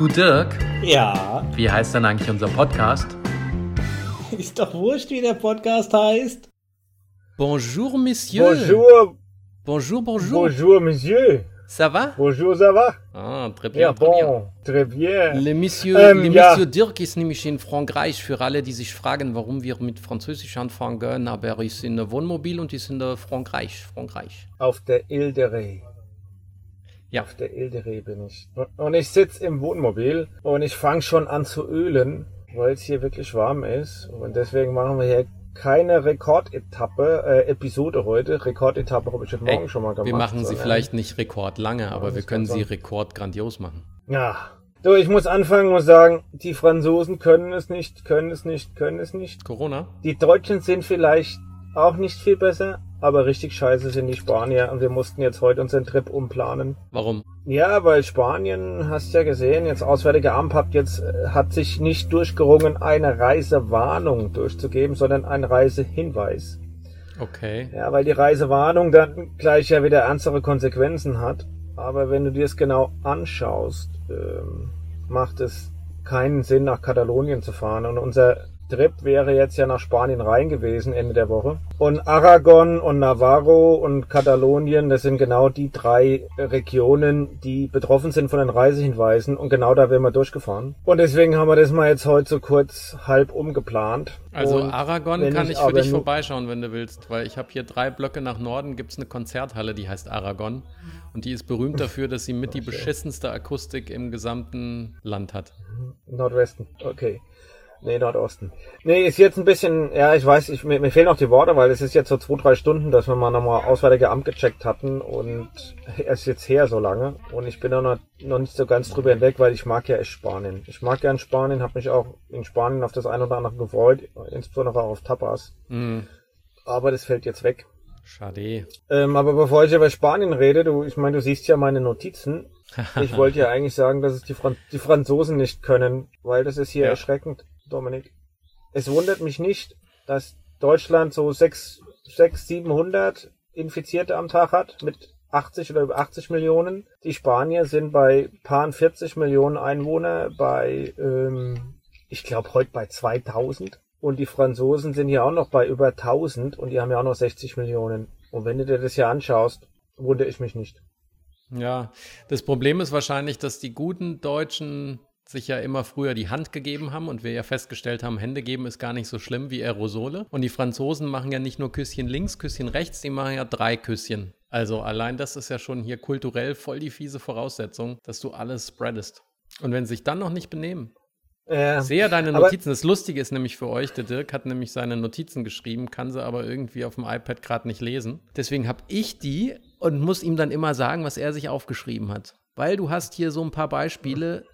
Du Dirk, Ja, wie heißt denn eigentlich unser Podcast? ist doch wurscht, wie der Podcast heißt. Bonjour, Monsieur. Bonjour, Bonjour, bonjour. bonjour, monsieur. Ça va? Bonjour, ça va? Ah, très bien, Ja, très bien. bon, très bien. Le Monsieur, Ähm, le ja. Monsieur Dirk ist nämlich in Frankreich. Für alle, die sich fragen, warum wir mit Französisch anfangen, aber er ist in der Wohnmobil und ist in der Frankreich. Frankreich. Auf der Ile de Ré. Ja. Auf der Ile de Ré bin ich. Und- Und ich sitze im Wohnmobil und ich fange schon an zu ölen, weil es hier wirklich warm ist. Und deswegen machen wir hier keine Rekordetappe, äh, Episode heute. Rekordetappe habe ich heute Morgen Ey, schon mal gemacht. wir machen sie vielleicht nicht rekordlange, aber wir können sie rekordgrandios machen. Ja. So, ich muss anfangen und sagen, die Franzosen können es nicht, können es nicht, können es nicht. Corona? Die Deutschen sind vielleicht auch nicht viel besser, aber richtig scheiße sind die Spanier und wir mussten jetzt heute unseren Trip umplanen. Warum? Ja, weil Spanien, hast ja gesehen, jetzt Auswärtige Amt hat jetzt, äh, hat sich nicht durchgerungen, eine Reisewarnung durchzugeben, sondern einen Reisehinweis. Okay. Ja, weil die Reisewarnung dann gleich ja wieder ernstere Konsequenzen hat. Aber wenn du dir es genau anschaust, ähm, macht es keinen Sinn, nach Katalonien zu fahren. Und unser Trip wäre jetzt ja nach Spanien rein gewesen, Ende der Woche. Und Aragon und Navarro und Katalonien, das sind genau die drei Regionen, die betroffen sind von den Reisehinweisen. Und genau da wären wir durchgefahren. Und deswegen haben wir das mal jetzt heute so kurz halb umgeplant. Also Und Aragon kann ich für dich vorbeischauen, wenn du willst, weil ich habe hier drei Blöcke nach Norden, gibt es eine Konzerthalle, die heißt Aragon. Und die ist berühmt dafür, dass sie mit die beschissenste Akustik im gesamten Land hat. Nordwesten, okay. Nee, Nordosten. Nee, ist jetzt ein bisschen, ja, ich weiß, ich, mir, mir fehlen auch die Worte, weil es ist jetzt so zwei, drei Stunden, dass wir mal nochmal Auswärtige Amt gecheckt hatten und es ist jetzt her so lange und ich bin auch noch, noch nicht so ganz drüber hinweg, weil ich mag ja echt Spanien. Ich mag gern Spanien, habe mich auch in Spanien auf das eine oder andere gefreut, insbesondere auch auf Tapas, Hm, aber das fällt jetzt weg. schade. Ähm, aber bevor ich über Spanien rede, du, ich meine, du siehst ja meine Notizen. Ich wollte ja eigentlich sagen, dass es die, Fran die Franzosen nicht können, weil das ist hier Ja. erschreckend, Dominik. Es wundert mich nicht, dass Deutschland so 6, 6 700 Infizierte am Tag hat mit 80 oder über 80 Millionen. Die Spanier sind bei paar 40 Millionen Einwohner bei, ähm, ich glaube, heute bei 2000. Und die Franzosen sind ja auch noch bei über 1000 und die haben ja auch noch 60 Millionen. Und wenn du dir das hier anschaust, wundere ich mich nicht. Ja, das Problem ist wahrscheinlich, dass die guten Deutschen sich ja immer früher die Hand gegeben haben und wir ja festgestellt haben, Hände geben ist gar nicht so schlimm wie Aerosole. Und die Franzosen machen ja nicht nur Küsschen links, Küsschen rechts, die machen ja drei Küsschen. Also allein das ist ja schon hier kulturell voll die fiese Voraussetzung, dass du alles spreadest. Und wenn sie sich dann noch nicht benehmen. Ich sehe ja deine aber- Notizen. Das Lustige ist nämlich für euch, der Dirk hat nämlich seine Notizen geschrieben, kann sie aber irgendwie auf dem iPad gerade nicht lesen. Deswegen habe ich die und muss ihm dann immer sagen, was er sich aufgeschrieben hat. Weil du hast hier so ein paar Beispiele,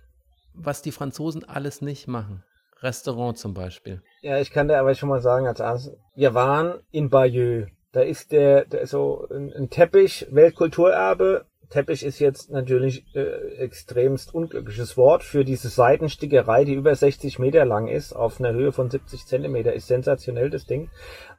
was die Franzosen alles nicht machen. Restaurant zum Beispiel. Ja, ich kann dir aber schon mal sagen, als erstes, wir waren in Bayeux. Da ist der, der ist so ein, ein Teppich, Weltkulturerbe. Teppich ist jetzt natürlich äh, extremst unglückliches Wort für diese Seitenstickerei, die über 60 Meter lang ist, auf einer Höhe von 70 Zentimeter. Ist sensationell, das Ding,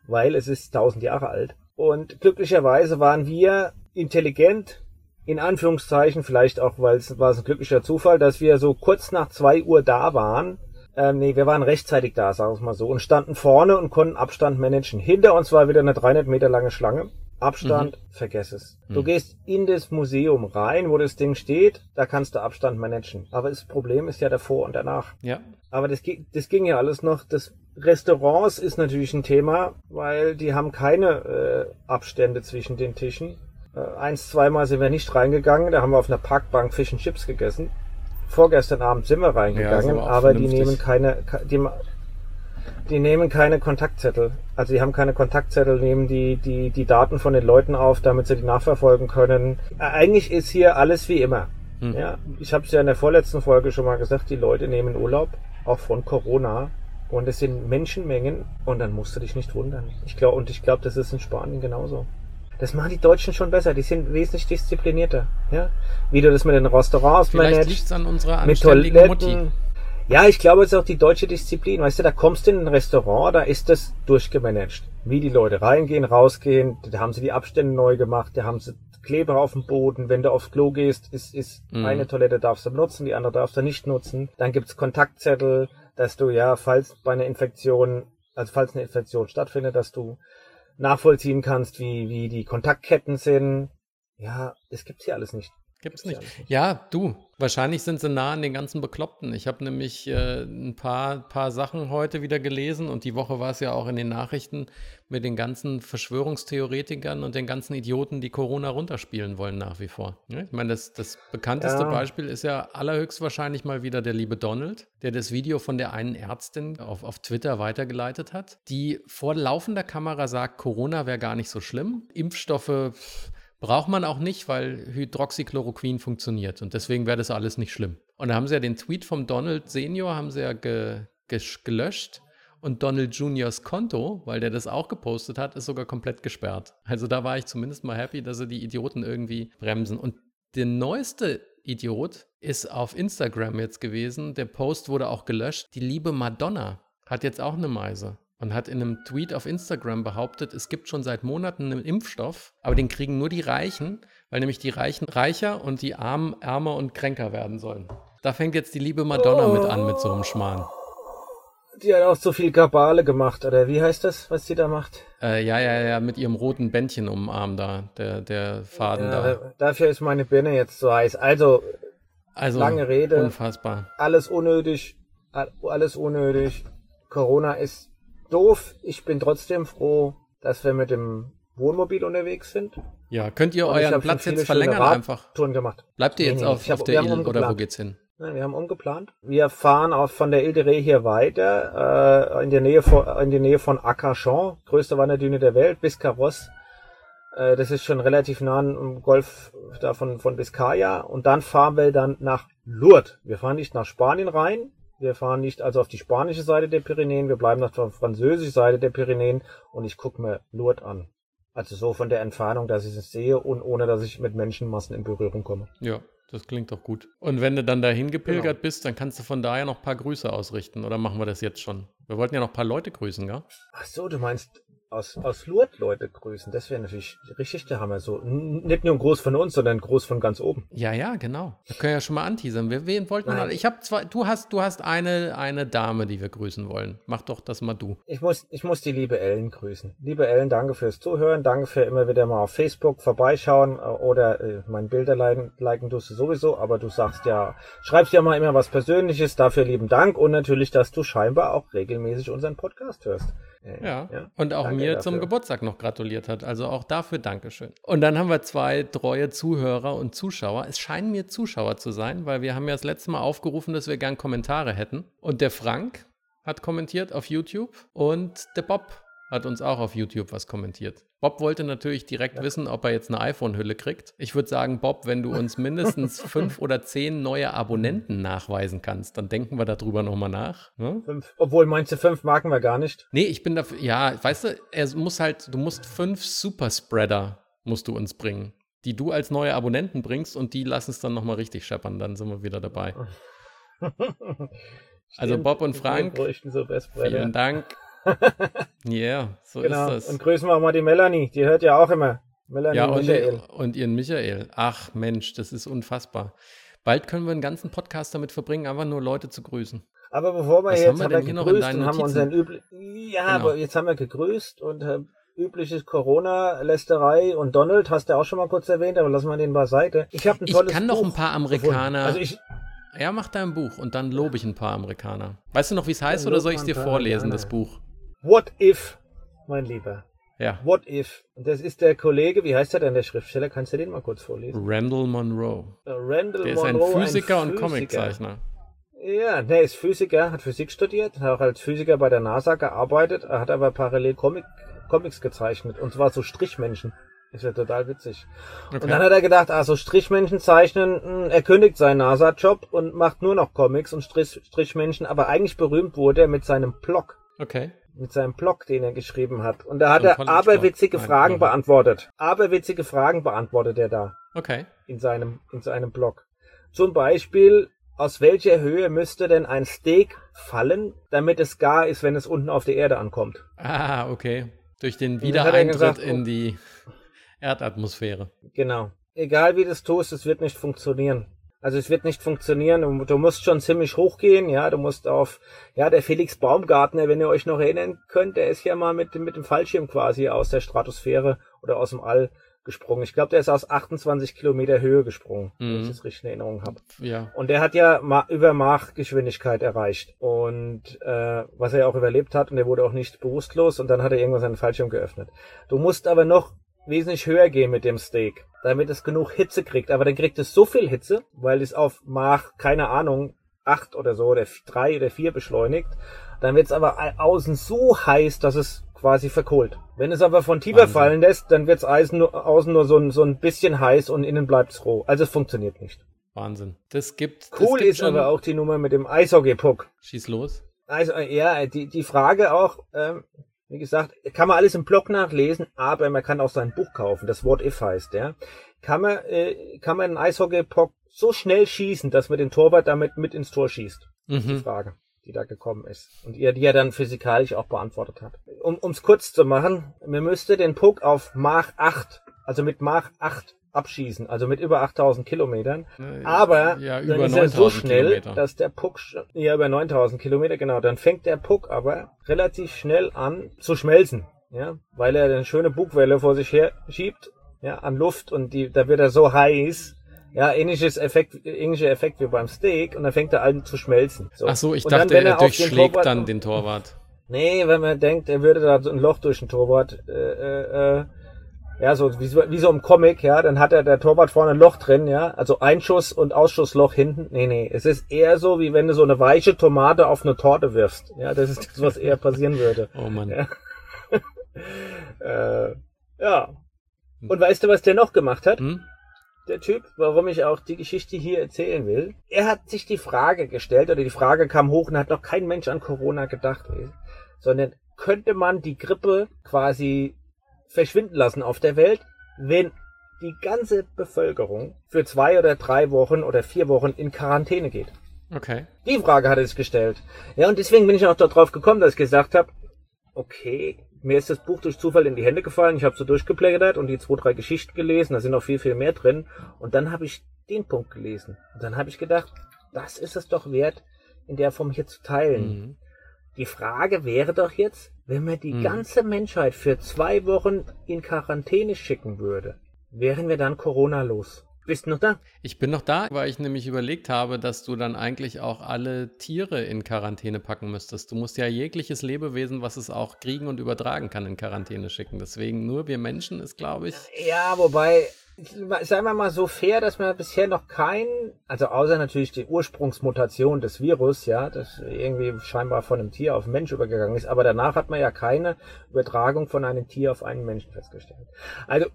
weil es ist 1000 Jahre alt. Und glücklicherweise waren wir intelligent, in Anführungszeichen, vielleicht auch, weil es war es ein glücklicher Zufall, dass wir so kurz nach zwei Uhr da waren. Ähm, nee, wir waren rechtzeitig da, sagen wir mal so, und standen vorne und konnten Abstand managen. Hinter uns war wieder eine 300 Meter lange Schlange. Abstand, vergess es. Du gehst in das Museum rein, wo das Ding steht, da kannst du Abstand managen. Aber das Problem ist ja davor und danach. Ja. Aber das, das ging ja alles noch. Das Restaurants ist natürlich ein Thema, weil die haben keine äh, Abstände zwischen den Tischen. Äh, eins, zweimal sind wir nicht reingegangen, da haben wir auf einer Parkbank Fish and Chips gegessen. Vorgestern Abend sind wir Ja, reingegangen, ist aber aber die nehmen keine, ke- die, die nehmen keine Kontaktzettel. Also die haben keine Kontaktzettel, nehmen die, die, die Daten von den Leuten auf, damit sie die nachverfolgen können. Äh, Eigentlich ist hier alles wie immer. Hm. Ja, ich habe es ja in der vorletzten Folge schon mal gesagt, die Leute nehmen Urlaub, auch von Corona. Und es sind Menschenmengen und dann musst du dich nicht wundern. Ich glaube, und ich glaube, das ist in Spanien genauso. Das machen die Deutschen schon besser. Die sind wesentlich disziplinierter. Ja? Wie du das mit den Restaurants Vielleicht managst, es an unserer mit anständigen Mutti. Ja, ich glaube, es ist auch die deutsche Disziplin. Weißt du, da kommst du in ein Restaurant, da ist das durchgemanagt. Wie die Leute reingehen, rausgehen, da haben sie die Abstände neu gemacht, da haben sie Kleber auf dem Boden. Wenn du aufs Klo gehst, ist, ist Mhm. eine Toilette darfst du nutzen, die andere darfst du nicht nutzen. Dann gibt's Kontaktzettel, dass du ja, falls bei einer Infektion, also falls eine Infektion stattfindet, dass du nachvollziehen kannst, wie, wie die Kontaktketten sind. Ja, das gibt's hier alles nicht. Gibt's nicht. ja du, wahrscheinlich sind sie nah an den ganzen Bekloppten. Ich habe nämlich äh, ein paar, paar Sachen heute wieder gelesen und die Woche war es ja auch in den Nachrichten mit den ganzen Verschwörungstheoretikern und den ganzen Idioten, die Corona runterspielen wollen nach wie vor. Ich meine, das, das bekannteste Ja. Beispiel ist ja allerhöchstwahrscheinlich mal wieder der liebe Donald, der das Video von der einen Ärztin auf, auf Twitter weitergeleitet hat, die vor laufender Kamera sagt, Corona wäre gar nicht so schlimm. Impfstoffe pff, Braucht man auch nicht, weil Hydroxychloroquin funktioniert und deswegen wäre das alles nicht schlimm. Und da haben sie ja den Tweet vom Donald Senior haben sie ja ge, gelöscht und Donald Juniors Konto, weil der das auch gepostet hat, ist sogar komplett gesperrt. Also da war ich zumindest mal happy, dass sie die Idioten irgendwie bremsen. Und der neueste Idiot ist auf Instagram jetzt gewesen. Der Post wurde auch gelöscht. Die liebe Madonna hat jetzt auch eine Meise und hat in einem Tweet auf Instagram behauptet, es gibt schon seit Monaten einen Impfstoff, aber den kriegen nur die Reichen, weil nämlich die Reichen reicher und die Armen ärmer und kränker werden sollen. Da fängt jetzt die liebe Madonna mit an mit so einem Schmarrn. Die hat auch so viel Kabale gemacht, oder wie heißt das, was sie da macht? Äh, ja, ja, ja, mit ihrem roten Bändchen um den Arm da, der, der Faden Ja, da. dafür ist meine Birne jetzt so heiß. Also, Also lange Rede. unfassbar. alles unnötig, all- alles unnötig. Corona ist doof. Ich bin trotzdem froh, dass wir mit dem Wohnmobil unterwegs sind. Ja, könnt ihr euren Platz jetzt verlängern einfach? Radtouren gemacht. Bleibt ihr jetzt nee, auf, auf der Ile oder wo geht's hin? Nein, wir haben umgeplant. Wir fahren auch von der Ile de Ré hier weiter, äh, in der Nähe von, in der Nähe von Arcachon, größte Wanderdüne der Welt, bis Carros. Äh, das ist schon relativ nah am Golf da von, von Biscaya. Und dann fahren wir dann nach Lourdes. Wir fahren nicht nach Spanien rein. Wir fahren nicht also auf die spanische Seite der Pyrenäen. Wir bleiben auf der französischen Seite der Pyrenäen. Und ich gucke mir Lourdes an. Also so von der Entfernung, dass ich es sehe und ohne, dass ich mit Menschenmassen in Berührung komme. Ja, das klingt doch gut. Und wenn du dann dahin gepilgert Genau. bist, dann kannst du von daher noch ein paar Grüße ausrichten. Oder machen wir das jetzt schon? Wir wollten ja noch ein paar Leute grüßen, gell? Ach so, du meinst aus, aus Lourdes Leute grüßen. Das wäre natürlich richtig der Hammer. So, nicht nur ein Groß von uns, sondern ein Groß von ganz oben. Ja, ja, genau. Wir können ja schon mal anteasern. Wir, wen wollten wir? Ich habe zwei, du hast, du hast eine, eine Dame, die wir grüßen wollen. Mach doch das mal du. Ich muss, ich muss die liebe Ellen grüßen. Liebe Ellen, danke fürs Zuhören. Danke für immer wieder mal auf Facebook vorbeischauen äh, oder äh, mein Bilder liken, liken tust du sowieso, aber du sagst ja, schreibst ja mal immer was Persönliches. Dafür lieben Dank und natürlich, dass du scheinbar auch regelmäßig unseren Podcast hörst. Äh, Ja. Und auch danke mir zum dafür. Geburtstag noch gratuliert hat. Also auch dafür Dankeschön. Und dann haben wir zwei treue Zuhörer und Zuschauer. Es scheinen mir Zuschauer zu sein, weil wir haben ja das letzte Mal aufgerufen, dass wir gern Kommentare hätten. Und der Frank hat kommentiert auf YouTube und der Bob hat uns auch auf YouTube was kommentiert. Bob wollte natürlich direkt wissen, ob er jetzt eine iPhone-Hülle kriegt. Ich würde sagen, Bob, wenn du uns mindestens fünf oder zehn neue Abonnenten nachweisen kannst, dann denken wir darüber nochmal nach. Ne? Fünf. Obwohl, meinst du, fünf marken wir gar nicht? Nee, ich bin dafür, ja, weißt du, er muss halt, du musst fünf Superspreader musst du uns bringen, die du als neue Abonnenten bringst und die lassen es dann nochmal richtig scheppern, dann sind wir wieder dabei. Also Bob und Frank. Vielen Dank. Ja, yeah, so Genau. ist Und das. grüßen wir auch mal die Melanie. Die hört ja auch immer. Melanie Ja, und und, Michael. und ihren Michael. Ach Mensch, das ist unfassbar. Bald können wir einen ganzen Podcast damit verbringen, einfach nur Leute zu grüßen. Aber bevor wir Was jetzt haben wir haben wir hier noch in deinen und haben unseren üblichen. Ja, Genau. aber jetzt haben wir gegrüßt und äh, übliches Corona-Lästerei und Donald hast du auch schon mal kurz erwähnt, aber lassen wir den beiseite. Ich habe ein Ich tolles kann noch ein paar. Amerikaner. Also ich, Ja, mach dein Buch und dann lobe ich ein paar Amerikaner. Weißt du noch, wie es heißt, oder soll ich es dir vorlesen, Amerikaner. das Buch? What if, mein Lieber. Ja. What if. Und das ist der Kollege, wie heißt er denn, der Schriftsteller? Kannst du den mal kurz vorlesen? Randall Monroe. Äh, Randall Der ist ein Monroe, Physiker und Physiker. Comiczeichner. Ja, der ist Physiker, hat Physik studiert, hat auch als Physiker bei der NASA gearbeitet, er hat aber parallel Comic, Comics gezeichnet, und zwar so Strichmenschen. Ist ja total witzig. Und dann Okay. hat er gedacht, ah, so Strichmenschen zeichnen, mh, er kündigt seinen NASA-Job und macht nur noch Comics und Strich, Strichmenschen, aber eigentlich berühmt wurde er mit seinem Blog. Okay. Mit seinem Blog, den er geschrieben hat. Und da hat So er aberwitzige Nein, Fragen Blog. beantwortet. Aberwitzige Fragen beantwortet er da Okay. in seinem, in seinem Blog. Zum Beispiel, aus welcher Höhe müsste denn ein Steak fallen, damit es gar ist, wenn es unten auf der Erde ankommt? Ah, okay. Durch den er Wiedereintritt gesagt, in oh. die Erdatmosphäre. Genau. egal wie du es tust, es wird nicht funktionieren. Also es wird nicht funktionieren. Du, du musst schon ziemlich hochgehen, ja. Du musst auf, ja, der Felix Baumgartner, wenn ihr euch noch erinnern könnt, der ist ja mal mit, mit dem Fallschirm quasi aus der Stratosphäre oder aus dem All gesprungen. Ich glaube, der ist aus 28 Kilometer Höhe gesprungen, mhm. wenn ich mhm. das richtig in Erinnerung habe. Ja. Und der hat ja ma über Mach-Geschwindigkeit erreicht. Und äh, was er ja auch überlebt hat und er wurde auch nicht bewusstlos und dann hat er irgendwann seinen Fallschirm geöffnet. Du musst aber noch wesentlich höher gehen mit dem Steak, damit es genug Hitze kriegt. Aber dann kriegt es so viel Hitze, weil es auf Mach, keine Ahnung, acht oder so oder drei oder vier beschleunigt. Dann wird es aber außen so heiß, dass es quasi verkohlt. Wenn es aber von tiefer Wahnsinn. fallen lässt, dann wird es außen nur so ein, so ein bisschen heiß und innen bleibt es roh. Also es funktioniert nicht. Wahnsinn. Das gibt. Cool das gibt ist aber auch die Nummer mit dem Eishockey-Puck. Schieß los. Also ja, die, die Frage auch, ähm, wie gesagt, kann man alles im Blog nachlesen, aber man kann auch sein Buch kaufen, das What If heißt, ja. Kann man, äh, kann man einen Eishockey-Puck so schnell schießen, dass man den Torwart damit mit ins Tor schießt? Mhm. Die Frage die da gekommen ist. Und ihr, die er dann physikalisch auch beantwortet hat. Um es kurz zu machen, man müsste den Puck auf Mach 8, also mit Mach 8 abschießen, also mit über 8000 Kilometern. Aber ja, dann ist er so schnell, Kilometer. dass der Puck, ja über 9000 Kilometer, genau, dann fängt der Puck aber relativ schnell an zu schmelzen, ja, weil er eine schöne Bugwelle vor sich her schiebt, ja, an Luft und die, da wird er so heiß, ja, ähnliches Effekt, ähnlicher Effekt wie beim Steak und dann fängt er an zu schmelzen. So. Ach so, ich und dachte, dann, er, er durchschlägt Torwart, dann den Torwart. Nee, wenn man denkt, er würde da so ein Loch durch den Torwart, äh, äh, ja, so wie, wie so im Comic, ja, dann hat er der Torwart vorne ein Loch drin, ja, also Einschuss und Ausschussloch hinten. Nee, nee, es ist eher so, wie wenn du so eine weiche Tomate auf eine Torte wirfst. Ja, das ist das, was eher passieren würde. Oh Mann. Ja. äh, ja. Und weißt du, was der noch gemacht hat? Hm? der Typ, warum ich auch die Geschichte hier erzählen will. Er hat sich die Frage gestellt, oder die Frage kam hoch und hat noch kein Mensch an Corona gedacht, sondern könnte man die Grippe quasi verschwinden lassen auf der Welt, wenn die ganze Bevölkerung für zwei oder drei Wochen oder vier Wochen in Quarantäne geht. Okay. Die Frage hat sich gestellt. Ja, und deswegen bin ich auch darauf gekommen, dass ich gesagt habe, okay, mir ist das Buch durch Zufall in die Hände gefallen. Ich habe so durchgeblättert und die zwei, drei Geschichten gelesen. Da sind noch viel, viel mehr drin. Und dann habe ich den Punkt gelesen. Und dann habe ich gedacht, das ist es doch wert, in der Form hier zu teilen. Mhm. Die Frage wäre doch jetzt, wenn man die mhm. ganze Menschheit für zwei Wochen in Quarantäne schicken würde, wären wir dann Corona los? Bist du noch da? Ich bin noch da, weil ich nämlich überlegt habe, dass du dann eigentlich auch alle Tiere in Quarantäne packen müsstest. Du musst ja jegliches Lebewesen, was es auch kriegen und übertragen kann, in Quarantäne schicken. Deswegen nur wir Menschen ist, glaube ich. Ja, wobei, seien wir mal so fair, dass man bisher noch kein, also außer natürlich die Ursprungsmutation des Virus, ja, das irgendwie scheinbar von einem Tier auf einen Mensch übergegangen ist, aber danach hat man ja keine Übertragung von einem Tier auf einen Menschen festgestellt. Also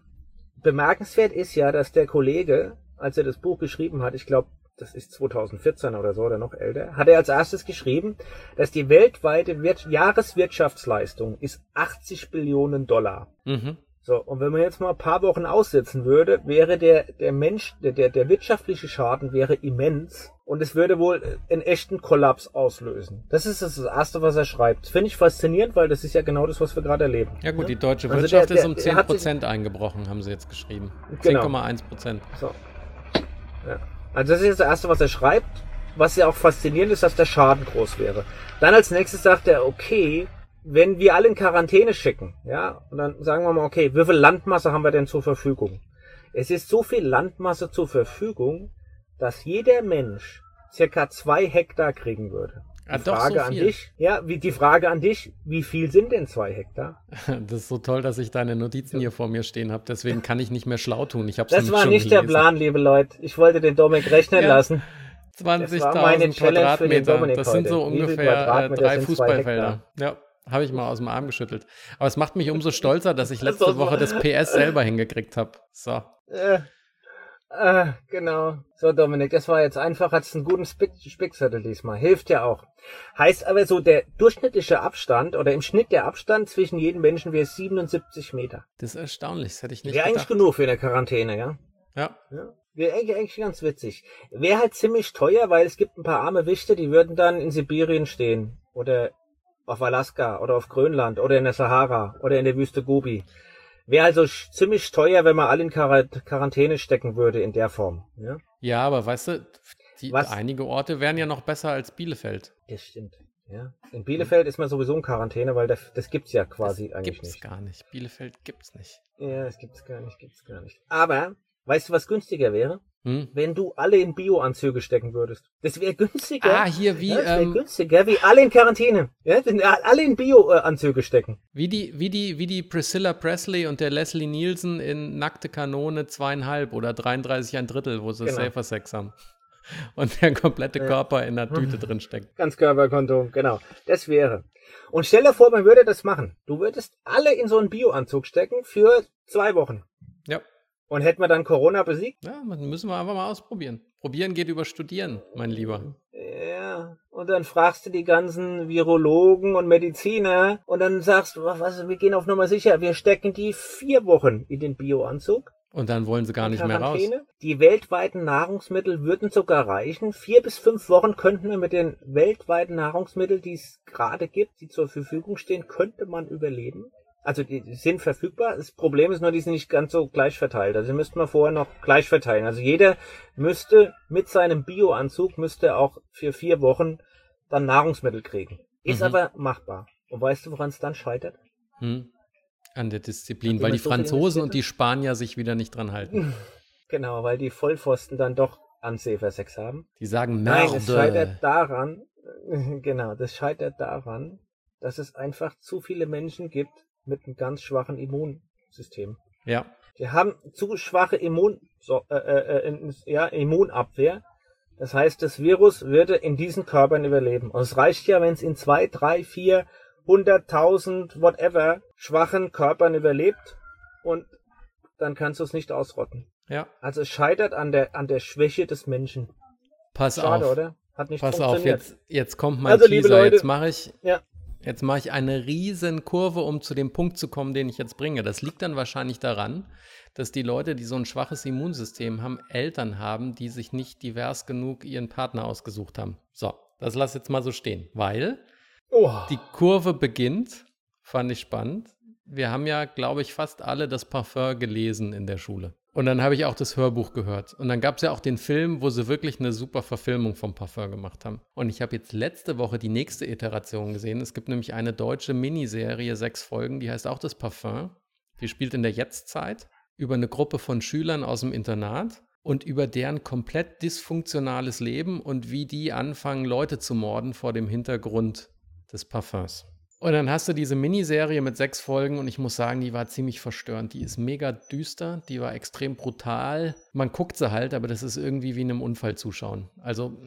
bemerkenswert ist ja, dass der Kollege, als er das Buch geschrieben hat, ich glaube, das ist 2014 oder so oder noch älter, hat er als erstes geschrieben, dass die weltweite Wirt Jahreswirtschaftsleistung ist 80 Billionen Dollar. Mhm. So, und wenn man jetzt mal ein paar Wochen aussetzen würde, wäre der, der Mensch, der, der, der wirtschaftliche Schaden wäre immens und es würde wohl einen echten Kollaps auslösen. Das ist das Erste, was er schreibt. Finde ich faszinierend, weil das ist ja genau das, was wir gerade erleben. Ja gut, die deutsche also Wirtschaft der, der, ist um 10% eingebrochen, haben sie jetzt geschrieben. Genau. 10,1%. So. Ja. Also das ist das Erste, was er schreibt. Was ja auch faszinierend ist, dass der Schaden groß wäre. Dann als nächstes sagt er, okay, wenn wir alle in Quarantäne schicken, ja, und dann sagen wir mal, okay, wie viel Landmasse haben wir denn zur Verfügung? Es ist so viel Landmasse zur Verfügung, dass jeder Mensch circa zwei Hektar kriegen würde. Die ah, Frage so an dich, ja, wie, die Frage an dich, wie viel sind denn zwei Hektar? Das ist so toll, dass ich deine Notizen hier vor mir stehen habe. Deswegen kann ich nicht mehr schlau tun. Ich hab's das war nicht gelesen. der Plan, liebe Leute. Ich wollte den Dominik rechnen ja. lassen. 20.000 Quadratmeter. Das sind so ungefähr äh, drei Fußballfelder. Ja. Habe ich mal aus dem Arm geschüttelt. Aber es macht mich umso stolzer, dass ich letzte Woche das PS selber hingekriegt habe. So. Äh, äh, genau. So, Dominik, das war jetzt einfach, hat's einen guten Spick Spickzettel diesmal. Hilft ja auch. Heißt aber so, der durchschnittliche Abstand oder im Schnitt der Abstand zwischen jedem Menschen wäre 77 Meter. Das ist erstaunlich, das hätte ich nicht Wäre eigentlich genug für eine Quarantäne, ja? Ja. ja. Wäre eigentlich, eigentlich ganz witzig. Wäre halt ziemlich teuer, weil es gibt ein paar arme Wichte, die würden dann in Sibirien stehen. Oder auf Alaska oder auf Grönland oder in der Sahara oder in der Wüste Gobi. Wäre also ziemlich teuer, wenn man alle in Quar Quarantäne stecken würde in der Form. Ja, Ja, aber weißt du, die, Was? einige Orte wären ja noch besser als Bielefeld. das stimmt. Ja. In Bielefeld ist man sowieso in Quarantäne, weil das, das gibt's ja quasi das eigentlich gibt's nicht. gar nicht. Bielefeld gibt's nicht. Ja, das gibt's gar nicht, gibt's gar nicht. Aber, weißt du, was günstiger wäre? Hm? Wenn du alle in Bio-Anzüge stecken würdest. Das wäre günstiger. Ah, hier wie, ja, das wäre ähm, günstiger, wie alle in Quarantäne. Ja, wenn alle in Bio-Anzüge stecken. wie, die, wie, die, wie die Priscilla Presley und der Leslie Nielsen in Nackte Kanone zweieinhalb oder 33 ein Drittel, wo sie Genau. Safer Sex haben. Und der komplette Ja. Körper in der Tüte drin steckt. Ganzkörperkonto, genau. Das wäre. Und stell dir vor, man würde das machen. Du würdest alle in so einen Bio-Anzug stecken für zwei Wochen. Und hätten wir dann Corona besiegt? Ja, müssen wir einfach mal ausprobieren. Probieren geht über Studieren, mein Lieber. Ja. Und dann fragst du die ganzen Virologen und Mediziner und dann sagst du, was, wir gehen auf Nummer sicher, wir stecken die vier Wochen in den Bio-Anzug. Und dann wollen sie gar nicht mehr raus. Die weltweiten Nahrungsmittel würden sogar reichen. Vier bis fünf Wochen könnten wir mit den weltweiten Nahrungsmitteln, die es gerade gibt, die zur Verfügung stehen, könnte man überleben. Also die sind verfügbar. Das Problem ist nur, die sind nicht ganz so gleich verteilt. Also die müssten wir vorher noch gleich verteilen. Also jeder müsste mit seinem Bio-Anzug müsste auch für vier Wochen dann Nahrungsmittel kriegen. Ist Mhm. aber machbar. Und weißt du, woran es dann scheitert? Hm? An der Disziplin, weil die so Franzosen und die Spanier sich wieder nicht dran halten. Genau, weil die Vollpfosten dann doch Ansefer-Sex haben. Die sagen Nein, es scheitert daran, genau, das scheitert daran, dass es einfach zu viele Menschen gibt mit einem ganz schwachen Immunsystem. Ja, Die haben zu schwache Immun, so, äh, äh, äh, ja, Immunabwehr. Das heißt, das Virus würde in diesen Körpern überleben. Und es reicht ja, wenn es in zwei, drei, vier, hunderttausend, whatever, schwachen Körpern überlebt und dann kannst du es nicht ausrotten. ja. Also es scheitert an der, an der Schwäche des Menschen. Pass Schade, auf. oder? Hat nicht Pass auf, funktioniert. jetzt, jetzt kommt mein Also, liebe Teaser. Leute- jetzt mache ich, Ja. Jetzt mache ich eine riesen Kurve, um zu dem Punkt zu kommen, den ich jetzt bringe. Das liegt dann wahrscheinlich daran, dass die Leute, die so ein schwaches Immunsystem haben, Eltern haben, die sich nicht divers genug ihren Partner ausgesucht haben. So, das lass jetzt mal so stehen, weil Oh. die Kurve beginnt, fand ich spannend. Wir haben ja, glaube ich, fast alle das Parfum gelesen in der Schule. Und dann habe ich auch das Hörbuch gehört. Und dann gab es ja auch den Film, wo sie wirklich eine super Verfilmung vom Parfum gemacht haben. Und ich habe jetzt letzte Woche die nächste Iteration gesehen. Es gibt nämlich eine deutsche Miniserie, sechs Folgen, die heißt auch das Parfum. Die spielt in der Jetztzeit über eine Gruppe von Schülern aus dem Internat und über deren komplett dysfunktionales Leben und wie die anfangen, Leute zu morden vor dem Hintergrund des Parfums. Und dann hast du diese Miniserie mit sechs Folgen und ich muss sagen, die war ziemlich verstörend. Die ist mega düster, die war extrem brutal. Man guckt sie halt, aber das ist irgendwie wie in einem Unfall zuschauen. Also,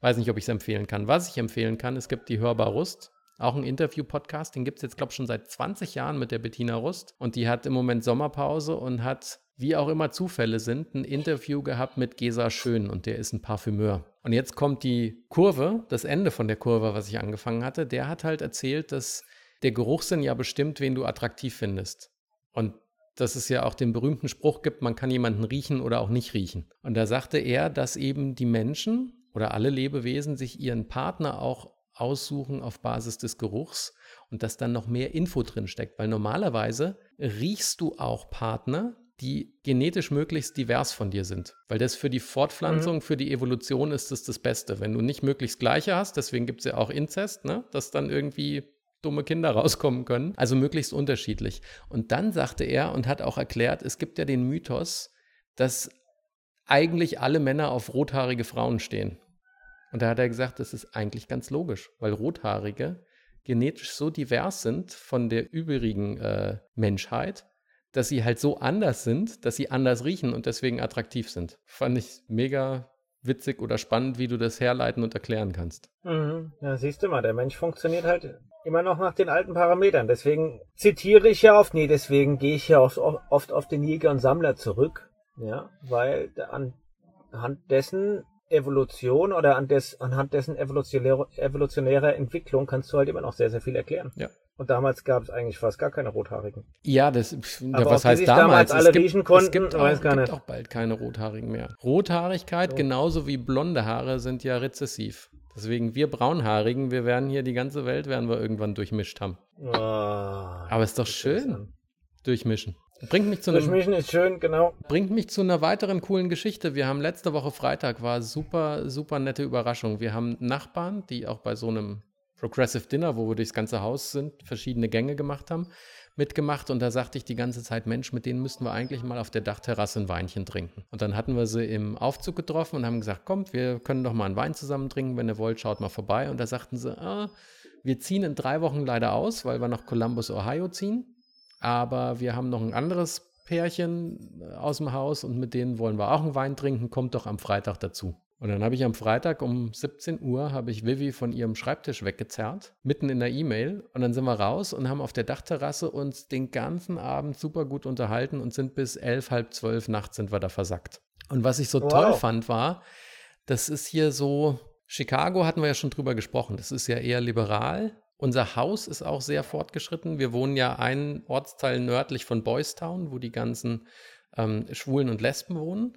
weiß nicht, ob ich es empfehlen kann. Was ich empfehlen kann, es gibt die Hörbar Rust. Auch ein Interview-Podcast, den gibt es jetzt, glaube ich, schon seit 20 Jahren mit der Bettina Rust. Und die hat im Moment Sommerpause und hat, wie auch immer Zufälle sind, ein Interview gehabt mit Gesa Schön und der ist ein Parfümeur. Und jetzt kommt die Kurve, das Ende von der Kurve, was ich angefangen hatte. Der hat halt erzählt, dass der Geruchssinn ja bestimmt, wen du attraktiv findest. Und dass es ja auch den berühmten Spruch gibt, man kann jemanden riechen oder auch nicht riechen. Und da sagte er, dass eben die Menschen oder alle Lebewesen sich ihren Partner auch aussuchen auf Basis des Geruchs und dass dann noch mehr Info drin steckt, weil normalerweise riechst du auch Partner, die genetisch möglichst divers von dir sind, weil das für die Fortpflanzung, für die Evolution ist es das Beste. Wenn du nicht möglichst gleiche hast, deswegen gibt es ja auch Inzest, ne? dass dann irgendwie dumme Kinder rauskommen können, also möglichst unterschiedlich. Und dann sagte er und hat auch erklärt, es gibt ja den Mythos, dass eigentlich alle Männer auf rothaarige Frauen stehen. Und da hat er gesagt, das ist eigentlich ganz logisch, weil Rothaarige genetisch so divers sind von der übrigen äh, Menschheit, dass sie halt so anders sind, dass sie anders riechen und deswegen attraktiv sind. Fand ich mega witzig oder spannend, wie du das herleiten und erklären kannst. Mhm. Ja, siehst du mal, der Mensch funktioniert halt immer noch nach den alten Parametern. Deswegen zitiere ich ja oft, nee, deswegen gehe ich ja oft, oft auf den Jäger und Sammler zurück. Ja, weil an, anhand dessen Evolution oder an des, anhand dessen evolutionäre, evolutionärer Entwicklung kannst du halt immer noch sehr, sehr viel erklären. Ja. Und damals gab es eigentlich fast gar keine Rothaarigen. Ja, das, Aber was heißt damals? damals alle es gibt, riechen konnten, es gibt, auch, weiß gar gibt nicht. auch bald keine Rothaarigen mehr. Rothaarigkeit, So. genauso wie blonde Haare, sind ja rezessiv. Deswegen wir Braunhaarigen, wir werden hier die ganze Welt, werden wir irgendwann durchmischt haben. Ah, Aber ist doch schön. Durchmischen. Bringt mich zu einem, Durchmischen ist schön, genau. bringt mich zu einer weiteren coolen Geschichte. Wir haben letzte Woche Freitag war super, super nette Überraschung. Wir haben Nachbarn, die auch bei so einem Progressive Dinner, wo wir durchs ganze Haus sind, verschiedene Gänge gemacht haben, mitgemacht. Und da sagte ich die ganze Zeit, Mensch, mit denen müssten wir eigentlich mal auf der Dachterrasse ein Weinchen trinken. Und dann hatten wir sie im Aufzug getroffen und haben gesagt, kommt, wir können doch mal einen Wein zusammen trinken, wenn ihr wollt, schaut mal vorbei. Und da sagten sie, ah, wir ziehen in drei Wochen leider aus, weil wir nach Columbus, Ohio ziehen. Aber wir haben noch ein anderes Pärchen äh, aus dem Haus und mit denen wollen wir auch einen Wein trinken. Kommt doch am Freitag dazu. Und dann habe ich am Freitag um 17 Uhr habe ich Vivi von ihrem Schreibtisch weggezerrt, mitten in der E-Mail. Und dann sind wir raus und haben auf der Dachterrasse uns den ganzen Abend super gut unterhalten und sind bis elf, halb zwölf nachts sind wir da versackt. Und was ich so Wow. toll fand, war, das ist hier so, Chicago hatten wir ja schon drüber gesprochen, das ist ja eher liberal. Unser Haus ist auch sehr fortgeschritten. Wir wohnen ja einen Ortsteil nördlich von Boys Town, wo die ganzen ähm, Schwulen und Lesben wohnen.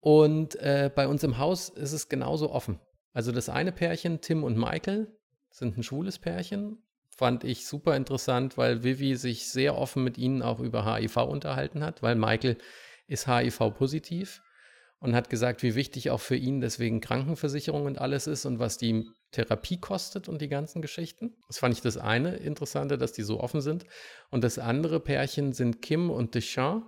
Und äh, bei uns im Haus ist es genauso offen. Also das eine Pärchen, Tim und Michael, sind ein schwules Pärchen. Fand ich super interessant, weil Vivi sich sehr offen mit ihnen auch über HIV unterhalten hat, weil Michael ist HIV-positiv und hat gesagt, wie wichtig auch für ihn deswegen Krankenversicherung und alles ist und was die Therapie kostet und die ganzen Geschichten. Das fand ich das eine Interessante, dass die so offen sind. Und das andere Pärchen sind Kim und Deschamps,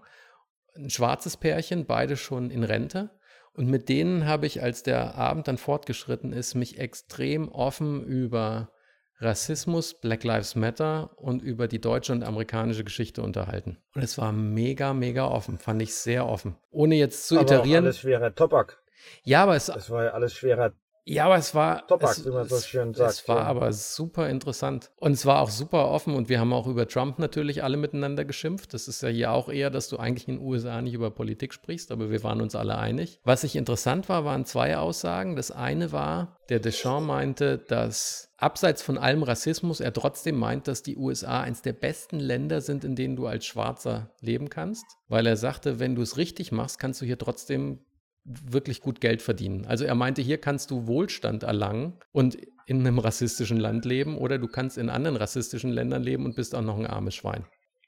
ein schwarzes Pärchen, beide schon in Rente. Und mit denen habe ich, als der Abend dann fortgeschritten ist, mich extrem offen über Rassismus, Black Lives Matter und über die deutsche und amerikanische Geschichte unterhalten. Und es war mega, mega offen, fand ich sehr offen. Ohne jetzt zu Aber auch iterieren. alles schwerer Tobak. Ja, aber es, Das war ja alles schwerer. Ja, aber es war, es, wie man so schön sagt, es war ja. aber super interessant. Und es war auch super offen und wir haben auch über Trump natürlich alle miteinander geschimpft. Das ist ja hier auch eher, dass du eigentlich in den USA nicht über Politik sprichst, aber wir waren uns alle einig. Was ich interessant war, waren zwei Aussagen. Das eine war, der Deschamps meinte, dass abseits von allem Rassismus er trotzdem meint, dass die USA eines der besten Länder sind, in denen du als Schwarzer leben kannst, weil er sagte, wenn du es richtig machst, kannst du hier trotzdem wirklich gut Geld verdienen. Also er meinte, hier kannst du Wohlstand erlangen und in einem rassistischen Land leben oder du kannst in anderen rassistischen Ländern leben und bist auch noch ein armes Schwein.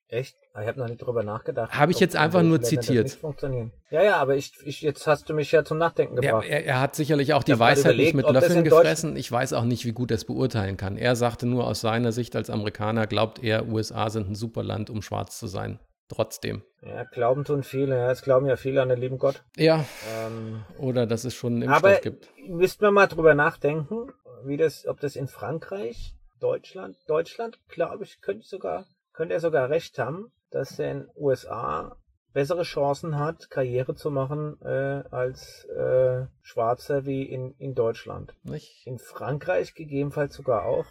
Echt? Ah, Ich habe noch nicht drüber nachgedacht. Habe ich jetzt in einfach nur zitiert. nicht funktionieren. Ja, ja, aber ich, ich, jetzt hast du mich ja zum Nachdenken Er, gebracht. er, er hat sicherlich auch die gerade Weisheit nicht überlegt, mit ob das Löffeln gefressen. Ich weiß auch nicht, wie gut er es beurteilen kann. Er sagte nur aus seiner Sicht als Amerikaner, glaubt er, USA sind ein super Land, um schwarz zu sein. Trotzdem. ja, glauben tun viele. Ja, es glauben ja viele an den lieben Gott. Ja, Ähm, oder dass es schon einen Impfstoff aber gibt. müssten wir mal drüber nachdenken, wie das, ob das in Frankreich, Deutschland, Deutschland, glaube ich, könnte sogar, könnte er sogar recht haben, dass er in USA bessere Chancen hat, Karriere zu machen äh, als äh, Schwarzer wie in, in Deutschland. Nicht? In Frankreich gegebenenfalls sogar auch.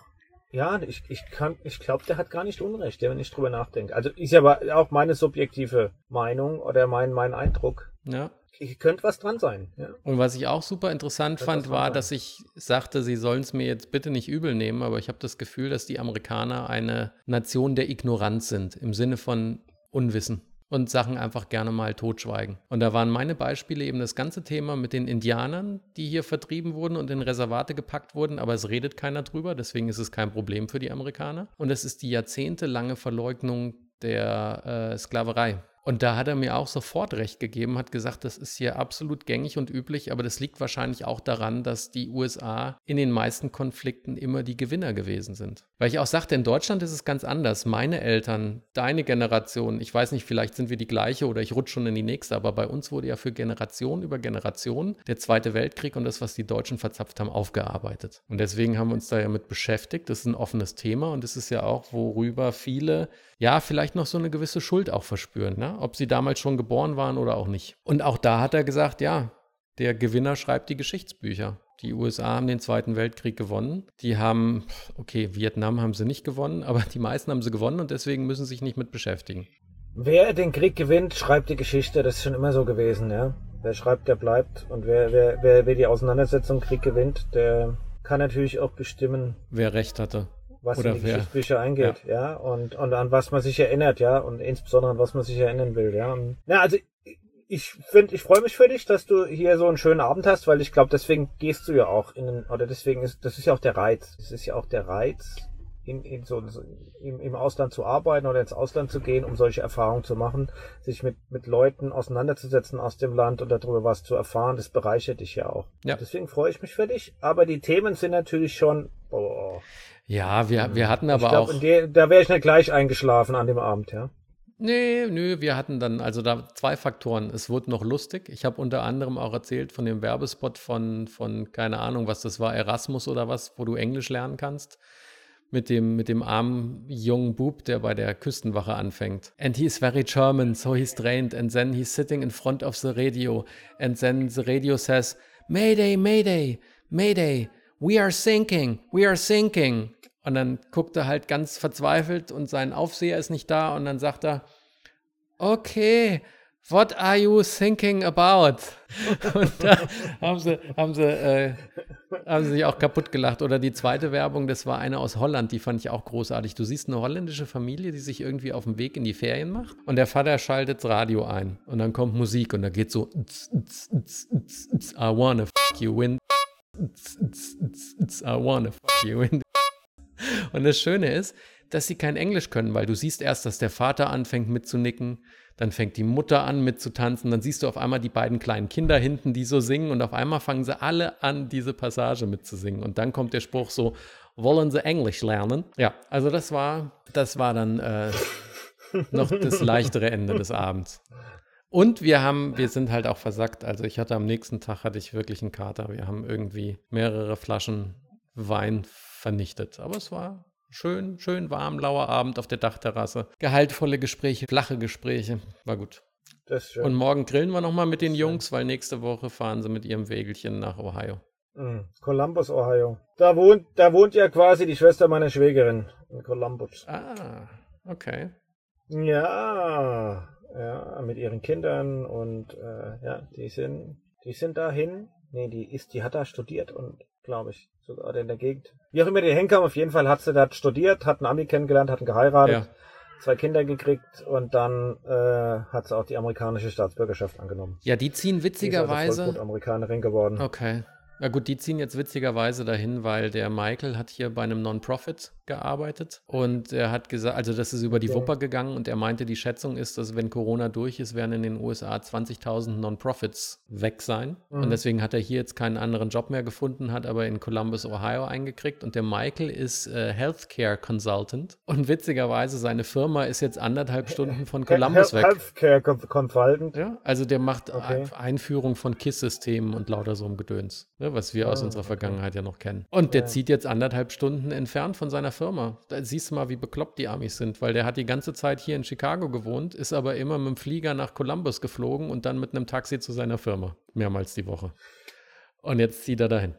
Ja, ich, ich kann, ich glaube, der hat gar nicht Unrecht, wenn ich drüber nachdenke. Also ist ja aber auch meine subjektive Meinung oder mein, mein Eindruck. Ja. Ich könnte was dran sein. Ja. Und was ich auch super interessant Das fand, war, sagen. dass ich sagte, sie sollen es mir jetzt bitte nicht übel nehmen, aber ich habe das Gefühl, dass die Amerikaner eine Nation der Ignoranz sind, im Sinne von Unwissen und Sachen einfach gerne mal totschweigen. Und da waren meine Beispiele eben das ganze Thema mit den Indianern, die hier vertrieben wurden und in Reservate gepackt wurden, aber es redet keiner drüber, deswegen ist es kein Problem für die Amerikaner. Und es ist die jahrzehntelange Verleugnung der äh, Sklaverei. Und da hat er mir auch sofort recht gegeben, hat gesagt, das ist hier absolut gängig und üblich, aber das liegt wahrscheinlich auch daran, dass die USA in den meisten Konflikten immer die Gewinner gewesen sind. Weil ich auch sagte, in Deutschland ist es ganz anders. Meine Eltern, deine Generation, ich weiß nicht, vielleicht sind wir die gleiche oder ich rutsche schon in die nächste, aber bei uns wurde ja für Generation über Generation der Zweite Weltkrieg und das, was die Deutschen verzapft haben, aufgearbeitet. Und deswegen haben wir uns da ja mit beschäftigt. Das ist ein offenes Thema und es ist ja auch, worüber viele ja, vielleicht noch so eine gewisse Schuld auch verspüren, ne? ob sie damals schon geboren waren oder auch nicht. Und auch da hat er gesagt, ja, der Gewinner schreibt die Geschichtsbücher. Die USA haben den Zweiten Weltkrieg gewonnen. Die haben, okay, Vietnam haben sie nicht gewonnen, aber die meisten haben sie gewonnen und deswegen müssen sie sich nicht mit beschäftigen. Wer den Krieg gewinnt, schreibt die Geschichte. Das ist schon immer so gewesen, ja. Wer schreibt, der bleibt. Und wer, wer, wer, wer die Auseinandersetzung Krieg gewinnt, der kann natürlich auch bestimmen, Wer recht hatte. Was Oder in die Geschichtsbücher eingeht, ja. Und, und an was man sich erinnert, ja. Und insbesondere an was man sich erinnern will, ja. Und, ja, also ich finde, ich freue mich für dich, dass du hier so einen schönen Abend hast, weil ich glaube, deswegen gehst du ja auch in den, oder deswegen ist, das ist ja auch der Reiz. Das ist ja auch der Reiz in, in so, so im, im Ausland zu arbeiten oder ins Ausland zu gehen, um solche Erfahrungen zu machen, sich mit, mit Leuten auseinanderzusetzen aus dem Land und darüber was zu erfahren, das bereichert dich ja auch. Ja. Deswegen freue ich mich für dich. Aber die Themen sind natürlich schon. Oh. Ja, wir, wir hatten aber glaub, auch. Der, da wäre ich nicht gleich eingeschlafen an dem Abend, ja. Nee, nö, wir hatten dann, also da zwei Faktoren. Es wurde noch lustig. Ich habe unter anderem auch erzählt von dem Werbespot von, von, keine Ahnung, was das war, Erasmus oder was, wo du Englisch lernen kannst mit dem, mit dem armen jungen Bub, der bei der Küstenwache anfängt. And he's very German, so he's trained. And then he's sitting in front of the radio. And then the radio says, Mayday, Mayday, Mayday, we are sinking, we are sinking. Und dann guckt er halt ganz verzweifelt und sein Aufseher ist nicht da und dann sagt er, okay, What are you thinking about? Und da haben sie, haben sie, äh, haben sie sich auch kaputt gelacht. Oder die zweite Werbung, das war eine aus Holland, die fand ich auch großartig. Du siehst eine holländische Familie, die sich irgendwie auf den Weg in die Ferien macht und der Vater schaltet das Radio ein und dann kommt Musik und da geht so I wanna fuck you in I wanna fuck you Und das Schöne ist, dass sie kein Englisch können, weil du siehst erst, dass der Vater anfängt mitzunicken dann fängt die Mutter an mitzutanzen, dann siehst du auf einmal die beiden kleinen Kinder hinten, die so singen und auf einmal fangen sie alle an, diese Passage mitzusingen. Und dann kommt der Spruch so, wollen sie Englisch lernen? Ja, also das war, das war dann äh, noch das leichtere Ende des Abends. Und wir haben, wir sind halt auch versackt. Also ich hatte am nächsten Tag hatte ich wirklich einen Kater. Wir haben irgendwie mehrere Flaschen Wein vernichtet. Aber es war Schön, schön warm, lauer Abend auf der Dachterrasse. Gehaltvolle Gespräche, flache Gespräche. War gut. Das ist schön. Und morgen grillen wir nochmal mit den Jungs, weil nächste Woche fahren sie mit ihrem Wägelchen nach Ohio. Mhm. Columbus, Ohio. Da wohnt, da wohnt ja quasi die Schwester meiner Schwägerin in Columbus. Ah, okay. Ja, ja, mit ihren Kindern und äh, ja, die sind, die sind dahin. Nee, die ist, die hat da studiert und glaube ich, sogar in der Gegend. Wie auch immer die hinkam, auf jeden Fall hat sie da studiert, hat einen Ami kennengelernt, hat ihn geheiratet, ja. zwei Kinder gekriegt und dann äh, hat sie auch die amerikanische Staatsbürgerschaft angenommen. Ja, die ziehen witzigerweise. Die ist also Amerikanerin geworden. Okay. Ja gut, die ziehen jetzt witzigerweise dahin, weil der Michael hat hier bei einem Non-Profit gearbeitet und er hat gesagt, also das ist über die okay. Wupper gegangen und er meinte, die Schätzung ist, dass wenn Corona durch ist, werden in den USA 20.000 Non-Profits weg sein mhm. und deswegen hat er hier jetzt keinen anderen Job mehr gefunden, hat aber in Columbus, Ohio eingekriegt und der Michael ist äh, Healthcare Consultant und witzigerweise seine Firma ist jetzt anderthalb Stunden von Columbus weg. Healthcare Consultant? Ja, also der macht okay. Einführung von KISS-Systemen und lauter so einem Gedöns. Ja, was wir aus ah, unserer Vergangenheit ja noch kennen. Und der ja. zieht jetzt anderthalb Stunden entfernt von seiner Firma. Da siehst du mal, wie bekloppt die Amis sind, weil der hat die ganze Zeit hier in Chicago gewohnt, ist aber immer mit dem Flieger nach Columbus geflogen und dann mit einem Taxi zu seiner Firma. Mehrmals die Woche. Und jetzt zieht er dahin.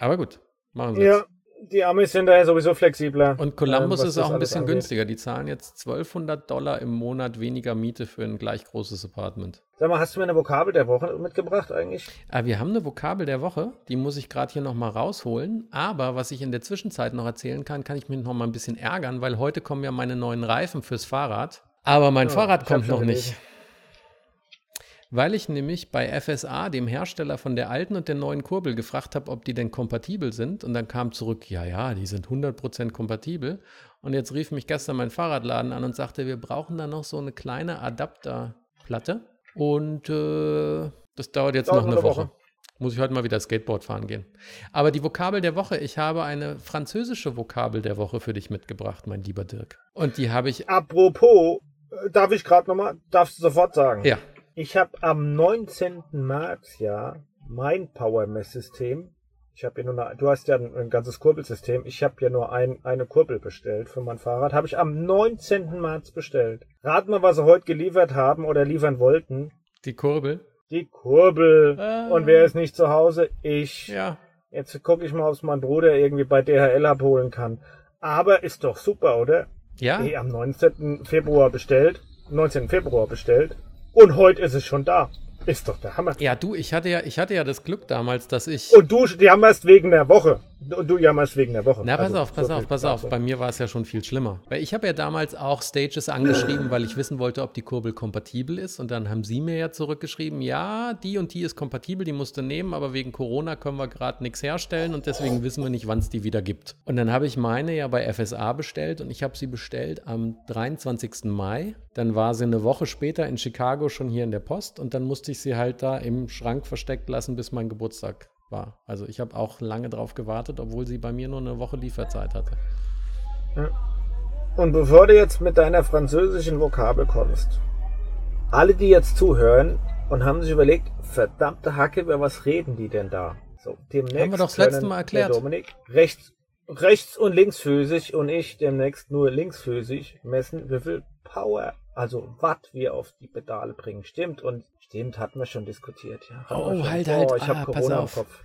Aber gut, machen sie ja. Jetzt die Amis sind da sowieso flexibler. Und Columbus ähm, ist auch ein bisschen angeht. günstiger. Die zahlen jetzt 1200 Dollar im Monat weniger Miete für ein gleich großes Apartment. Sag mal, hast du mir eine Vokabel der Woche mitgebracht eigentlich? Ah, wir haben eine Vokabel der Woche, die muss ich gerade hier nochmal rausholen. Aber was ich in der Zwischenzeit noch erzählen kann, kann ich mich noch mal ein bisschen ärgern, weil heute kommen ja meine neuen Reifen fürs Fahrrad. Aber mein ja, Fahrrad kommt noch nicht weil ich nämlich bei FSA, dem Hersteller von der alten und der neuen Kurbel, gefragt habe, ob die denn kompatibel sind. Und dann kam zurück, ja, ja, die sind 100% kompatibel. Und jetzt rief mich gestern mein Fahrradladen an und sagte, wir brauchen da noch so eine kleine Adapterplatte. Und äh, das dauert jetzt dauert noch eine, Woche. Woche. Muss ich heute mal wieder Skateboard fahren gehen. Aber die Vokabel der Woche, ich habe eine französische Vokabel der Woche für dich mitgebracht, mein lieber Dirk. Und die habe ich. Apropos, äh, darf ich gerade nochmal, darfst du sofort sagen? Ja. Ich habe am 19. März ja mein Power Mess System. Ich habe ja nur eine, du hast ja ein, ein ganzes Kurbelsystem. Ich habe ja nur ein, eine Kurbel bestellt für mein Fahrrad. Habe ich am 19. März bestellt. Rat mal, was sie heute geliefert haben oder liefern wollten. Die Kurbel? Die Kurbel. Äh. Und wer ist nicht zu Hause? Ich. Ja. Jetzt gucke ich mal, ob es mein Bruder irgendwie bei DHL abholen kann. Aber ist doch super, oder? Ja. Eh, am 19. Februar bestellt. 19. Februar bestellt. Und heute ist es schon da. Ist doch der Hammer. Ja, du, ich hatte ja, ich hatte ja das Glück damals, dass ich. Und du, die haben erst wegen der Woche. Und du jammerst wegen der Woche. Na, pass Also, auf, pass so auf, pass auf. Bei mir war es ja schon viel schlimmer. Weil ich habe ja damals auch Stages angeschrieben, weil ich wissen wollte, ob die Kurbel kompatibel ist. Und dann haben sie mir ja zurückgeschrieben, ja, die und die ist kompatibel, die musst du nehmen, aber wegen Corona können wir gerade nichts herstellen und deswegen wissen wir nicht, wann es die wieder gibt. Und dann habe ich meine ja bei FSA bestellt und ich habe sie bestellt am 23. Mai. Dann war sie eine Woche später in Chicago schon hier in der Post und dann musste ich sie halt da im Schrank versteckt lassen, bis mein Geburtstag war. Also ich habe auch lange drauf gewartet, obwohl sie bei mir nur eine Woche Lieferzeit hatte. Und bevor du jetzt mit deiner französischen Vokabel kommst, alle, die jetzt zuhören und haben sich überlegt, verdammte Hacke, über was reden die denn da? So, demnächst Haben wir doch das letzte Mal erklärt. Dominik rechts, rechts und linksphysig und ich demnächst nur linksphysig messen, wie viel Power, also Watt wir auf die Pedale bringen. Stimmt und stimmt, hatten wir schon diskutiert. Ja, Hatten Oh, halt, halt. Oh, ich Ah, hab pass Corona auf. im Kopf.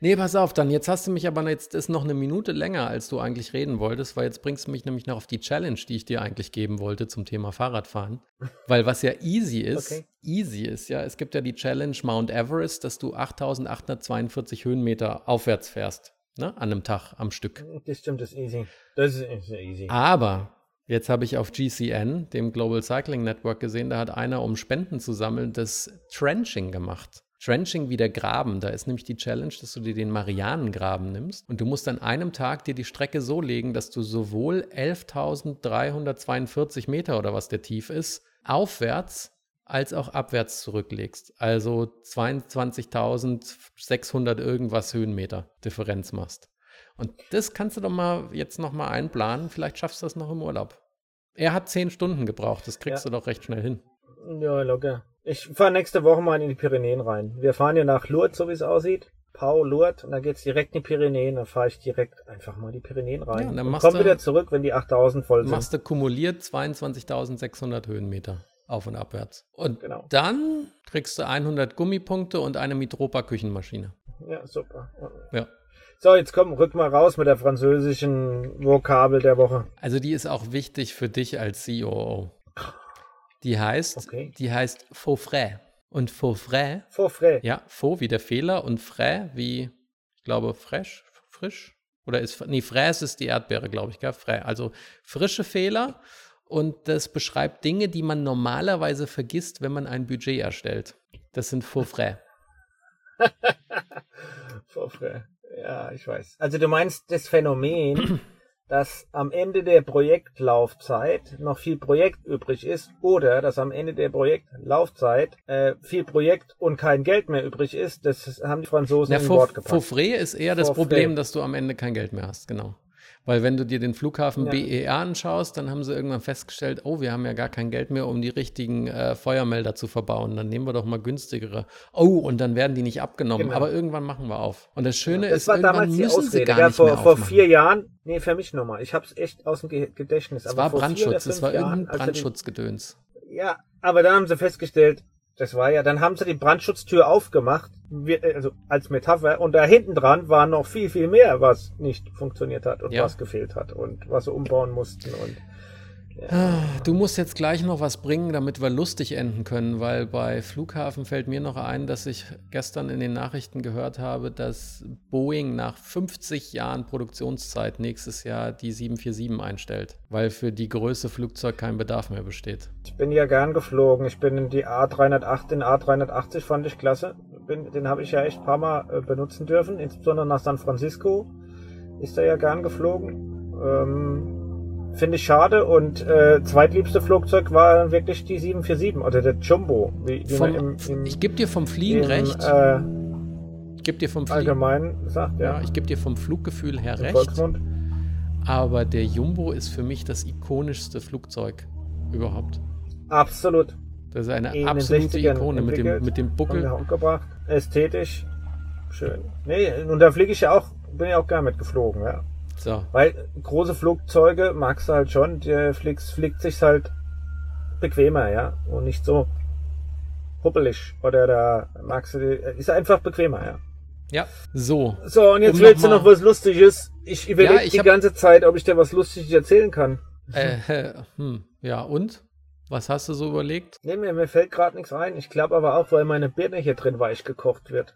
Nee, pass auf, dann jetzt hast du mich aber jetzt ist noch eine Minute länger, als du eigentlich reden wolltest, weil jetzt bringst du mich nämlich noch auf die Challenge, die ich dir eigentlich geben wollte zum Thema Fahrradfahren. Weil was ja easy ist, Okay. easy ist ja, es gibt ja die Challenge Mount Everest, dass du 8842 Höhenmeter aufwärts fährst, ne, an einem Tag am Stück. Das stimmt, das ist easy. Das ist easy. Aber jetzt habe ich auf GCN, dem Global Cycling Network, gesehen, da hat einer, um Spenden zu sammeln, das Trenching gemacht. Trenching wie der Graben. Da ist nämlich die Challenge, dass du dir den Marianengraben nimmst und du musst an einem Tag dir die Strecke so legen, dass du sowohl 11.342 Meter oder was der tief ist, aufwärts als auch abwärts zurücklegst. Also 22.600 irgendwas Höhenmeter Differenz machst. Und das kannst du doch mal jetzt noch mal einplanen. Vielleicht schaffst du das noch im Urlaub. Er hat zehn Stunden gebraucht. Das kriegst Ja. du doch recht schnell hin. Ja, locker. Ich fahre nächste Woche mal in die Pyrenäen rein. Wir fahren ja nach Lourdes, so wie es aussieht. Pau, Lourdes, und dann geht's direkt in die Pyrenäen. Dann fahre ich direkt einfach mal in die Pyrenäen rein. Ja, und dann und komm du- wieder zurück, wenn die 8000 voll sind. Machst du kumuliert 22.600 Höhenmeter auf und abwärts. Und Genau. dann kriegst du 100 Gummipunkte und eine Mitropa Küchenmaschine. Ja, super. Ja. So, jetzt komm, rück mal raus mit der französischen Vokabel der Woche. Also die ist auch wichtig für dich als COO. Die heißt, Okay. die heißt faux frais. Und faux frais Vor frei. Ja, faux wie der Fehler und frais wie, ich glaube, fresh, frisch. Oder ist, nee, frais ist die Erdbeere, glaube ich, gell? Frais. Also frische Fehler und das beschreibt Dinge, die man normalerweise vergisst, wenn man ein Budget erstellt. Das sind faux frais. Vor frei. Ja, ich weiß. Also du meinst das Phänomen, dass am Ende der Projektlaufzeit noch viel Projekt übrig ist oder dass am Ende der Projektlaufzeit äh, viel Projekt und kein Geld mehr übrig ist, das haben die Franzosen Ja, in Wort gepackt. frais ist eher das Faux Problem, dass du am Ende kein Geld mehr hast, genau. Weil wenn du dir den Flughafen Ja. BER anschaust, dann haben sie irgendwann festgestellt, oh, wir haben ja gar kein Geld mehr, um die richtigen äh, Feuermelder zu verbauen. Dann nehmen wir doch mal günstigere. Oh, und dann werden die nicht abgenommen. Genau. Aber irgendwann machen wir auf. Und das Schöne Das ist, war irgendwann damals die müssen sie Ausrede. gar Ja, nicht vor, mehr vor aufmachen. vier Jahren, nee, für mich nochmal. Ich hab's echt aus dem Ge Gedächtnis. Es war vor Brandschutz, es war Jahren, irgendein als er die- Brandschutzgedöns. Ja, aber dann haben sie festgestellt, das war ja, dann haben sie die Brandschutztür aufgemacht, also als Metapher, und da hinten dran war noch viel, viel mehr, was nicht funktioniert hat und Ja. was gefehlt hat und was sie umbauen mussten und Ah, Du musst jetzt gleich noch was bringen, damit wir lustig enden können, weil bei Flughafen fällt mir noch ein, dass ich gestern in den Nachrichten gehört habe, dass Boeing nach 50 Jahren Produktionszeit nächstes Jahr die 747 einstellt, weil für die Größe Flugzeug kein Bedarf mehr besteht. ich bin ja gern geflogen. Ich bin in die A308, den A380 fand ich klasse. Bin, den habe ich ja echt ein paar Mal äh, benutzen dürfen, insbesondere nach San Francisco. Ist er ja gern geflogen. Ähm, Finde ich schade und äh, zweitliebste Flugzeug war wirklich die 747 oder der Jumbo, wie, wie man im, Vom, im, ich gebe dir vom Fliegen im recht. äh, Ich gebe dir vom Fliegen. allgemein sagt, Ja, ja, ich gebe dir vom Fluggefühl her recht. Volksmund. Aber der Jumbo ist für mich das ikonischste Flugzeug überhaupt. Absolut. Das ist eine In absolute 60ern Ikone mit dem, mit dem Buckel. Ästhetisch. Schön. Nee, und da fliege ich ja auch, bin ja auch gern mitgeflogen, ja. So, Weil große Flugzeuge magst du halt schon, der fliegt, fliegt sich halt bequemer, ja. Und nicht so huppelig. Oder da magst du, die- ist einfach bequemer, ja. ja, so. So, und jetzt Um willst du noch noch mal- was Lustiges. Ich überlege Ja, die hab- ganze Zeit, ob ich dir was Lustiges erzählen kann. Äh, äh, hm, ja, und? Was hast du so überlegt? Nee, mir, mir fällt gerade nichts ein. Ich glaube aber auch, weil meine Birne hier drin weich gekocht wird.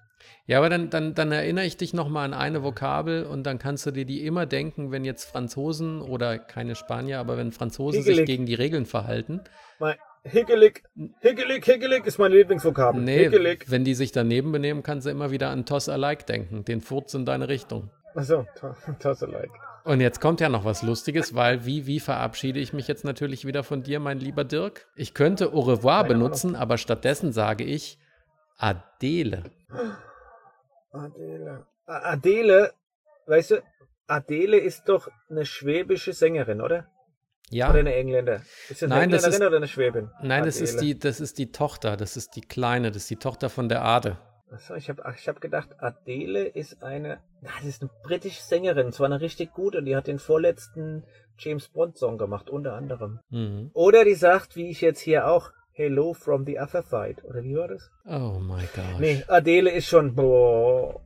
Ja, aber dann, dann, dann erinnere ich dich nochmal an eine Vokabel und dann kannst du dir die immer denken, wenn jetzt Franzosen oder keine Spanier, aber wenn Franzosen sich Higgelig. gegen die Regeln verhalten. Mein Higgelig, Higgelig, Higgelig ist meine Lieblingsvokabel. Nee, Higgelig. wenn die sich daneben benehmen, kannst du immer wieder an Toss Alike denken, den Furz in deine Richtung. Achso, to- tosse like. Und jetzt kommt ja noch was Lustiges, weil wie, wie verabschiede ich mich jetzt natürlich wieder von dir, mein lieber Dirk? Ich könnte Au revoir benutzen, aber stattdessen sage ich Adele. Adele. Adele, weißt du, Adele ist doch eine schwäbische Sängerin, oder? Ja, Oder eine Engländer? Ist das eine Nein, das Engländerin ist- oder eine Schwäbin? nein, das ist, die, das ist die Tochter, das ist die Kleine, das ist die Tochter von der Ade. Achso, ich habe ich hab gedacht, Adele ist eine, na, das ist eine britische Sängerin, zwar eine richtig gute, die hat den vorletzten James Bond Song gemacht, unter anderem. Mhm. Oder die sagt, wie ich jetzt hier auch, Hello from the other side, oder wie war das? Oh my gosh. Nee, Adele ist schon, boah.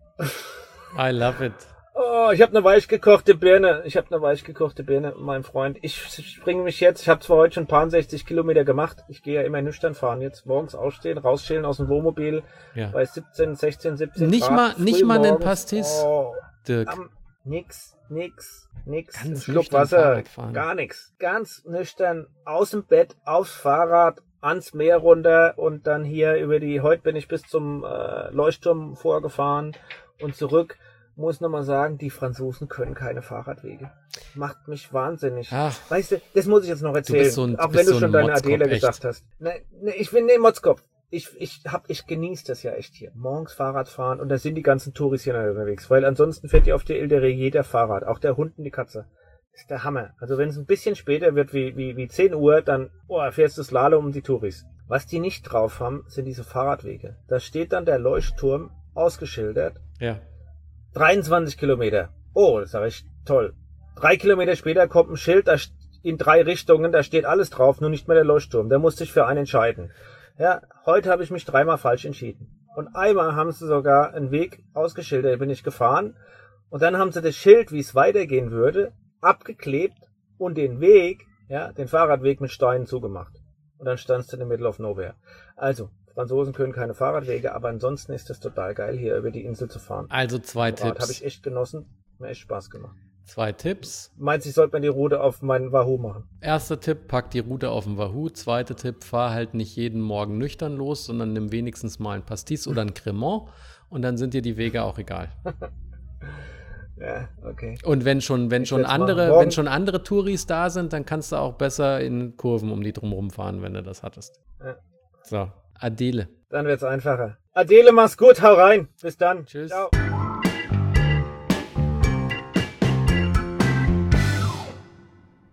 I love it. Oh, ich habe eine weich gekochte Birne. Ich habe eine weich gekochte Birne, mein Freund. Ich springe mich jetzt. Ich habe zwar heute schon ein paar 60 Kilometer gemacht. Ich gehe ja immer nüchtern fahren. Jetzt morgens aufstehen, rausschälen aus dem Wohnmobil Ja. bei 17, 16, 17 Nicht Grad. mal- nicht mal einen. Pastis? Oh, Dirk. am, nix, nix, nix. Ganz Schluck Wasser, gar nix. Ganz nüchtern aus dem Bett, aufs Fahrrad, ans Meer runter und dann hier über die, heute bin ich bis zum äh, Leuchtturm vorgefahren und zurück. Muss nochmal sagen, die Franzosen können keine Fahrradwege. Macht mich wahnsinnig. Ach. Weißt du, das muss ich jetzt noch erzählen. so ein- auch wenn du so schon deine Motzkopf, Adele echt. gesagt hast. Ne, ne, ich bin ne Motzkopf. Ich, ich hab, ich genieße das ja echt hier. Morgens Fahrrad fahren und da sind die ganzen Touris hier unterwegs. Weil ansonsten fährt ja auf der Ile de Ré jeder Fahrrad. Auch der Hund und die Katze. Das ist der Hammer. Also wenn es ein bisschen später wird wie, wie, wie 10 Uhr, dann oh, fährst du Slalom um die Touris. Was die nicht drauf haben, sind diese Fahrradwege. Da steht dann der Leuchtturm ausgeschildert. Ja. 23 Kilometer. Oh, das sage ich toll. Drei Kilometer später kommt ein Schild, da in drei Richtungen, da steht alles drauf, nur nicht mehr der Leuchtturm. Da musste ich für einen entscheiden. Ja, heute habe ich mich dreimal falsch entschieden. Und einmal haben sie sogar einen Weg ausgeschildert, da bin ich gefahren. Und dann haben sie das Schild, wie es weitergehen würde, abgeklebt und den Weg, ja, den Fahrradweg mit Steinen zugemacht. Und dann standst du in the middle of nowhere. Also, Franzosen können keine Fahrradwege, aber ansonsten ist es total geil, hier über die Insel zu fahren. Also zwei Rad habe Tipps. ich echt genossen. Mir echt Spaß gemacht. Zwei Tipps. Meinst du, ich sollte mir die Route auf meinen Wahoo machen? Erster Tipp, pack die Route auf den Wahoo. Zweiter Tipp, fahr halt nicht jeden Morgen nüchtern los, sondern nimm wenigstens mal ein Pastis oder ein Cremant und dann sind dir die Wege auch egal. Ja, okay. Und wenn schon, wenn Ich schon andere, wenn schon andere Touris da sind, dann kannst du auch besser in Kurven um die drumherum fahren, wenn du das hattest. Ja. So, Adele. Dann wird's einfacher. Adele, mach's gut, hau rein. Bis dann. Tschüss. Ciao.